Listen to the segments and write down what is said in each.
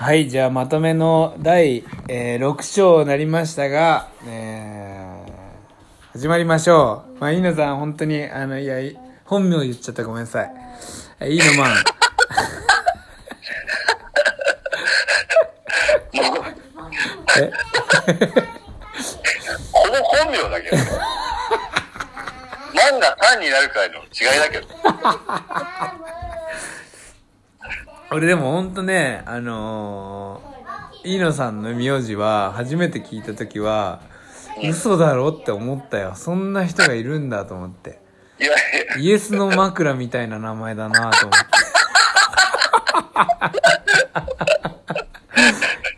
はい、じゃあまとめの第、えー6章になりましたが、えー始まりましょう。まあ、飯野さん、本当に、あの、いや、い本名言っちゃったごめんなさい。え飯野マン。え？ほぼ本名だけどね。万が単になるくらいの違いだけど。俺でも本当ね、あのー、飯野さんの名字は、初めて聞いた時は、嘘だろって思ったよ。そんな人がいるんだと思って。いやいや、イエスの枕みたいな名前だなと思って。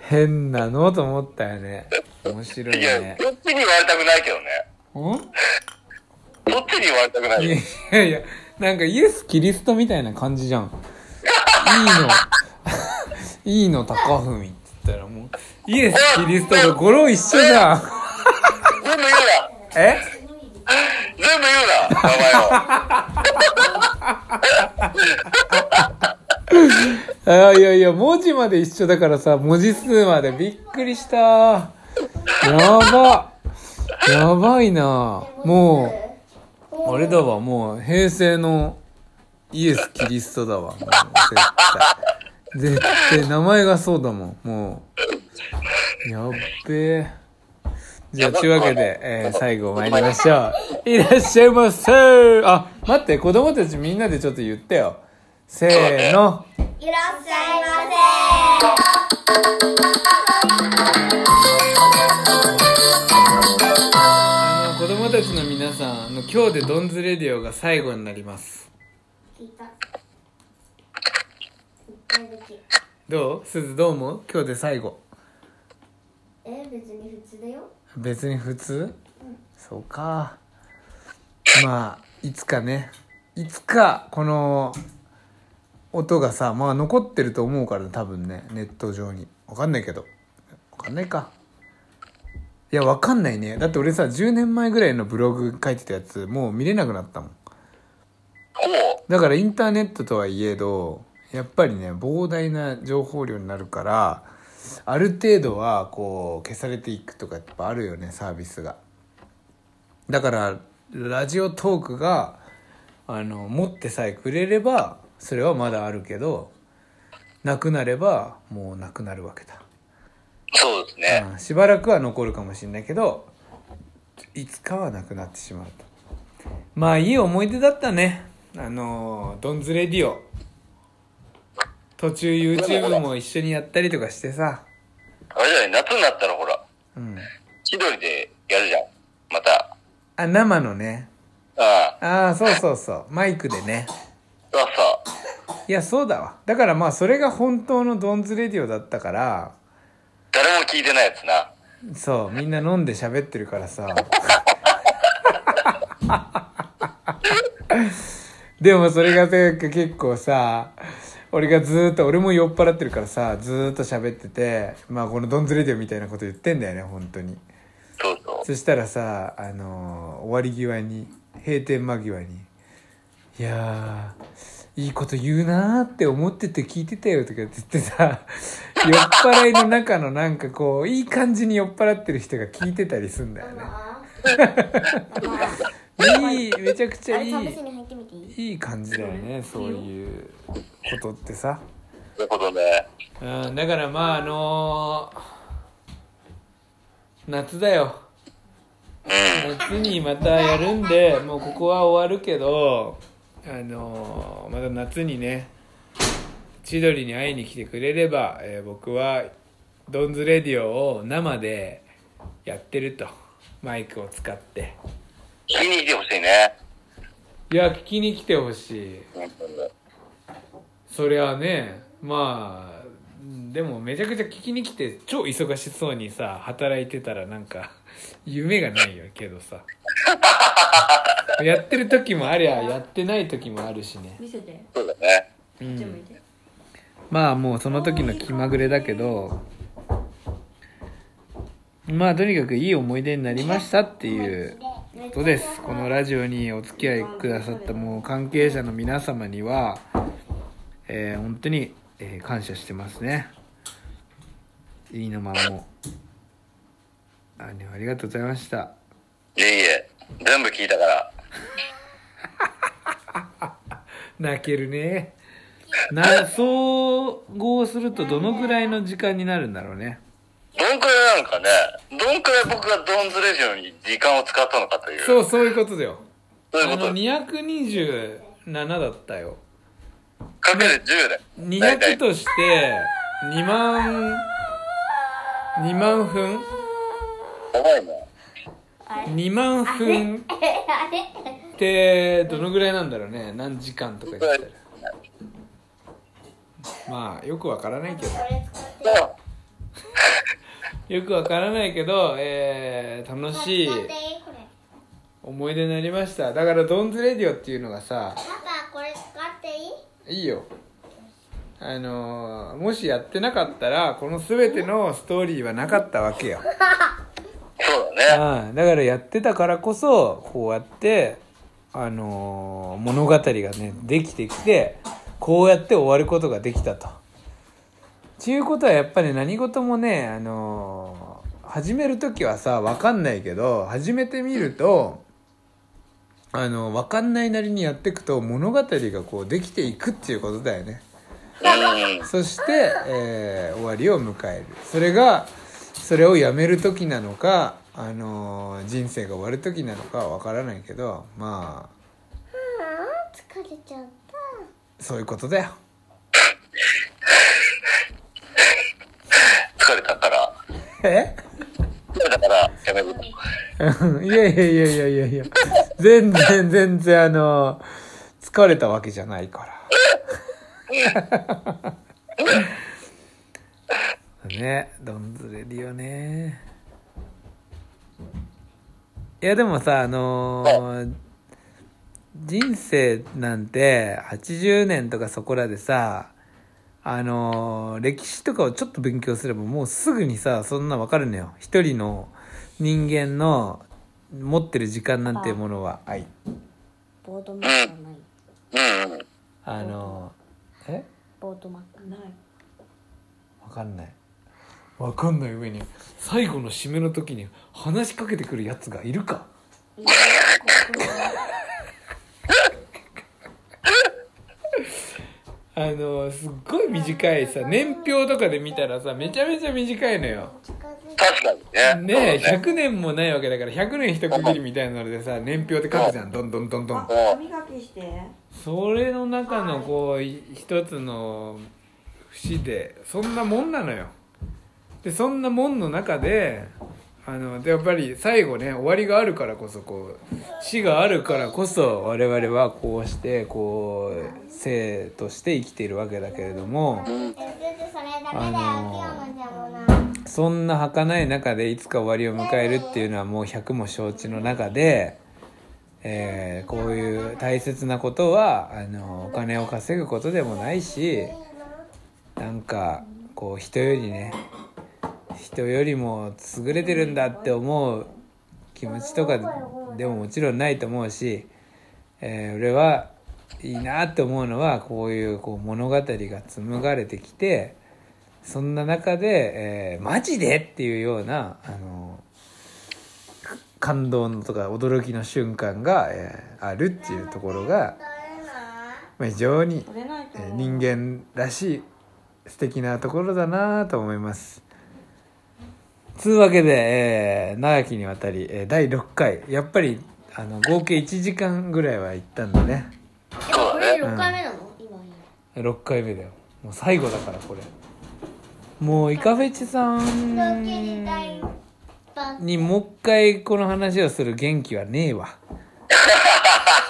変なのと思ったよね。面白いいや、ね。そっちに言われたくないけどね。ん？そっちに言われたくないいよ。やいや、なんかイエス・キリストみたいな感じじゃん。いいの、いいの高文って言ったらもう、イエス・キリストと語呂一緒じゃん。全部言うなえ？全部言うな名前を。あいやいや、文字まで一緒だからさ、文字数までびっくりした。やば。やばいな。もう、あれだわ、もう、平成のイエス・キリストだわ。もう絶対。絶対、名前がそうだもん。もう。やっべえ。じゃあ、というわけで、えー最後参りましょう。いらっしゃいませあ、待って、子供たちみんなでちょっと言ってよ。せーの。いらっしゃいまあの子供たちの皆さんあの今日でドンズレディオが最後になりますどう？すずどう思う？今日で最後。え別に普通だよ。別に普通？そうか。まあいつかね。いつかこの音がさまあ残ってると思うから多分ね。ネット上に。わかんないけど。わかんないか。いやわかんないね。だって俺さ10年前ぐらいのブログ書いてたやつもう見れなくなったもん。だからインターネットとはいえどやっぱりね膨大な情報量になるからある程度はこう消されていくとかやっぱあるよねサービスが。だからラジオトークがあの持ってさえくれればそれはまだあるけどなくなればもうなくなるわけだ。そうですね。うんしばらくは残るかもしれないけどいつかはなくなってしまうと。まあいい思い出だったねあのドンズレディオ。途中 YouTube も一緒にやったりとかしてさ。あれじゃない、夏になったらほら、うん。千鳥でやるじゃん。また。あ生のね。ああ、ああそうそうそう。マイクでね。そうそう。いやそうだわ。だからまあそれが本当のドンズレディオだったから。誰も聞いてないやつな。そうみんな飲んで喋ってるからさ でもそれがね結構さ俺がずーっと俺も酔っ払ってるからさずーっと喋っててまあこのドンズレディオみたいなこと言ってんだよね本当に。そうそう。そしたらさあのー終わり際に閉店間際に「いやーいいこと言うなーって思ってて聞いてたよ」とかって言ってさ 酔っ払いの中のなんかこういい感じに酔っ払ってる人が聞いてたりすんだよねいいめちゃくちゃいい。いい？感じだよねそういうことってさ。そういうことね。うんだからまああのー夏だよ。うん。夏にまたやるんでもうここは終わるけどあのーまた夏にね千鳥に会いに来てくれれば、えー僕はドンズレディオを生でやってると。マイクを使って聞きに来てほしいね。いや聞きに来てほしい。そりゃねまあうんでもめちゃくちゃ聞きに来て超忙しそうにさ働いてたらなんか夢がないよけどさ。やってる時もありゃやってない時もあるしね。見せて。そうだね。うんまあもうその時の気まぐれだけどまあとにかくいい思い出になりましたっていうことです。このラジオにお付き合いくださったもう関係者の皆様には、えー本当に、えー感謝してますね。いいのまんも。あねありがとうございました。いえいえ、全部聞いたから。泣けるね。な総合するとどのぐらいの時間になるんだろうねどんくらいなんかね、どんくらい僕がドンズレジオに時間を使ったのかという。そうそういうことだよ。そういうこと。あの227だったよ。かける10で。大体。200として2万2万分？やばいね。2万分ってどのぐらいなんだろうね？何時間とか言ったら。まあよくわからないけどよくわからないけど、えー、楽しい思い出になりましただからドンズレディオっていうのがさパパこれ使っていい？いいよあのーもしやってなかったらこの全てのストーリーはなかったわけよ そうだね。ああだからやってたからこそこうやってあのー物語がねできてきてこうやって終わることができたと。ちゅうことはやっぱり何事もねあのー始める時はさ分かんないけど始めてみるとあの分かんないなりにやっていくと物語がこうできていくっていうことだよね。うん。そして、えー終わりを迎えるそれがそれをやめる時なのか、あのー人生が終わる時なのかは分からないけどまあ疲れちゃったそういうことだよ疲れたから。え？疲れたから、やめる。いやいやいやいやいやいや。全然全然あのー疲れたわけじゃないから。ねどんずれるよね。いやでもさあのー人生なんて80年とかそこらでさあのー歴史とかをちょっと勉強すればもうすぐにさそんな分かるのよ。一人の人間の持ってる時間なんていうものは。愛ボードマークない。あのーえ？ボードマークない。分かんない。分かんない上に最後の締めの時に話しかけてくるやつがいるか？のすっごい短いさ年表とかで見たらさめちゃめちゃ短いのよ。確かにね。ねえそうね。100年もないわけだから100年一区切りみたいなのでさ年表って書くじゃん。どんどんどんどん。あ歯磨きして。それの中のこうい一つの節でそんなもんなのよ。でそんなもんの中であのやっぱり最後ね終わりがあるからこそこう死があるからこそ我々はこうしてこう生として生きているわけだけれどもあのそんな儚い中でいつか終わりを迎えるっていうのはもう100も承知の中で、えーこういう大切なことはあのお金を稼ぐことでもないしなんかこう人よりね人よりも優れてるんだって思う気持ちとかでももちろんないと思うし、えー俺はいいなって思うのはこういうこう物語が紡がれてきてそんな中で、えーマジでっていうようなあの感動のとか驚きの瞬間が、えーあるっていうところが、ま、非常に、え人間らしい素敵なところだなと思います。つうわけで、えー長きにわたり、えー第6回。やっぱりあの合計1時間ぐらいは行ったんだね。そうだね。6回目なの？今6回目だよ。もう最後だからこれ。もうイカフェチさんにもう一回この話をする元気はねえわ。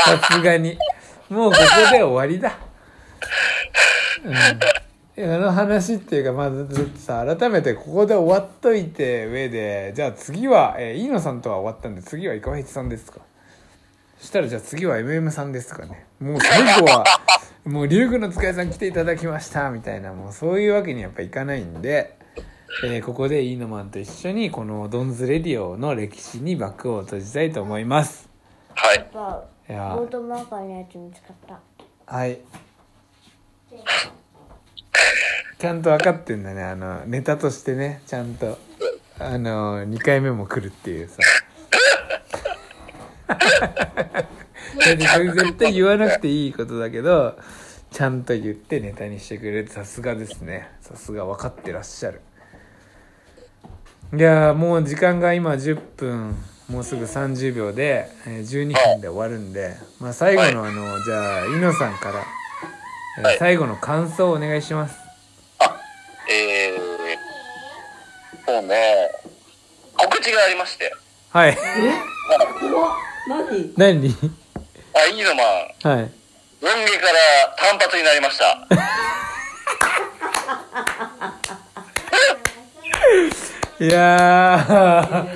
さすがに。もうここで終わりだ。うんいやあの話っていうかまずちょっとさ改めてここで終わっといて上でじゃあ次は、えー、飯野さんとは終わったんで次はイカフェチさんですか。そしたらじゃあ次は MM さんですかね。もう最後は もう龍宮の使いさん来ていただきましたみたいなもうそういうわけにやっぱいかないんで、えーここでイーノマンと一緒にこのドンズレディオの歴史に幕を閉じたいと思います。はい。パいやボードマーカーのやつ見つかった。はいちゃんと分かってんだね。あのネタとしてねちゃんと。あの2回目も来るっていうさ。絶対言わなくていいことだけどちゃんと言ってネタにしてくれるさすがですね。さすが分かってらっしゃる。いやーもう時間が今10分もうすぐ30秒で、えー12分で終わるんで、まあ、最後のあの、じゃあ猪野さんから、え最後の感想をお願いしますそうね、告知がありまして。はい。何？何？あ、いいのまん、はい。ロン毛から単発になりました。いやー。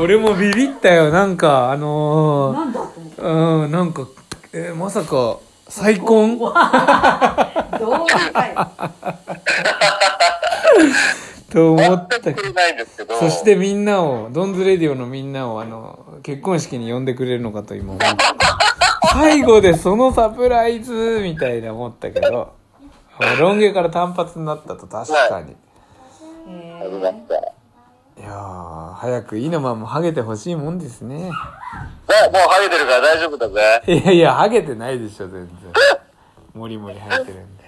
俺もビビったよ。なんかあのなんだと思った？ー、うんなんか、えーまさか再婚？どうかい と思ったけど全くないんですけど。そしてみんなをドンズレディオのみんなをあの結婚式に呼んでくれるのかと今思った最後でそのサプライズみたいな思ったけどロン毛から単発になったと確かにありました。いやー早くイノマンもハゲてほしいもんですねね、もうハゲてるから大丈夫だぜ。いやいやハゲてないでしょ全然モリモリ生えてるんで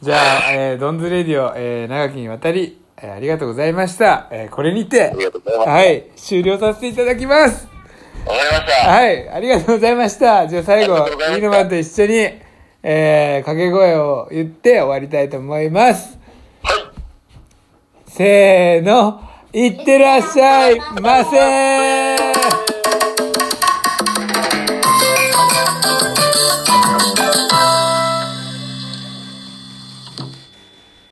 じゃあ、えードンズレディオ、えー長きにわたり、えーありがとうございました、えーこれにてい。はい終了させていただきますわかりました。はい、ありがとうございました。じゃあ最後イノマンと一緒に、えー、掛け声を言って終わりたいと思います。はい。せーの、いってらっしゃいませー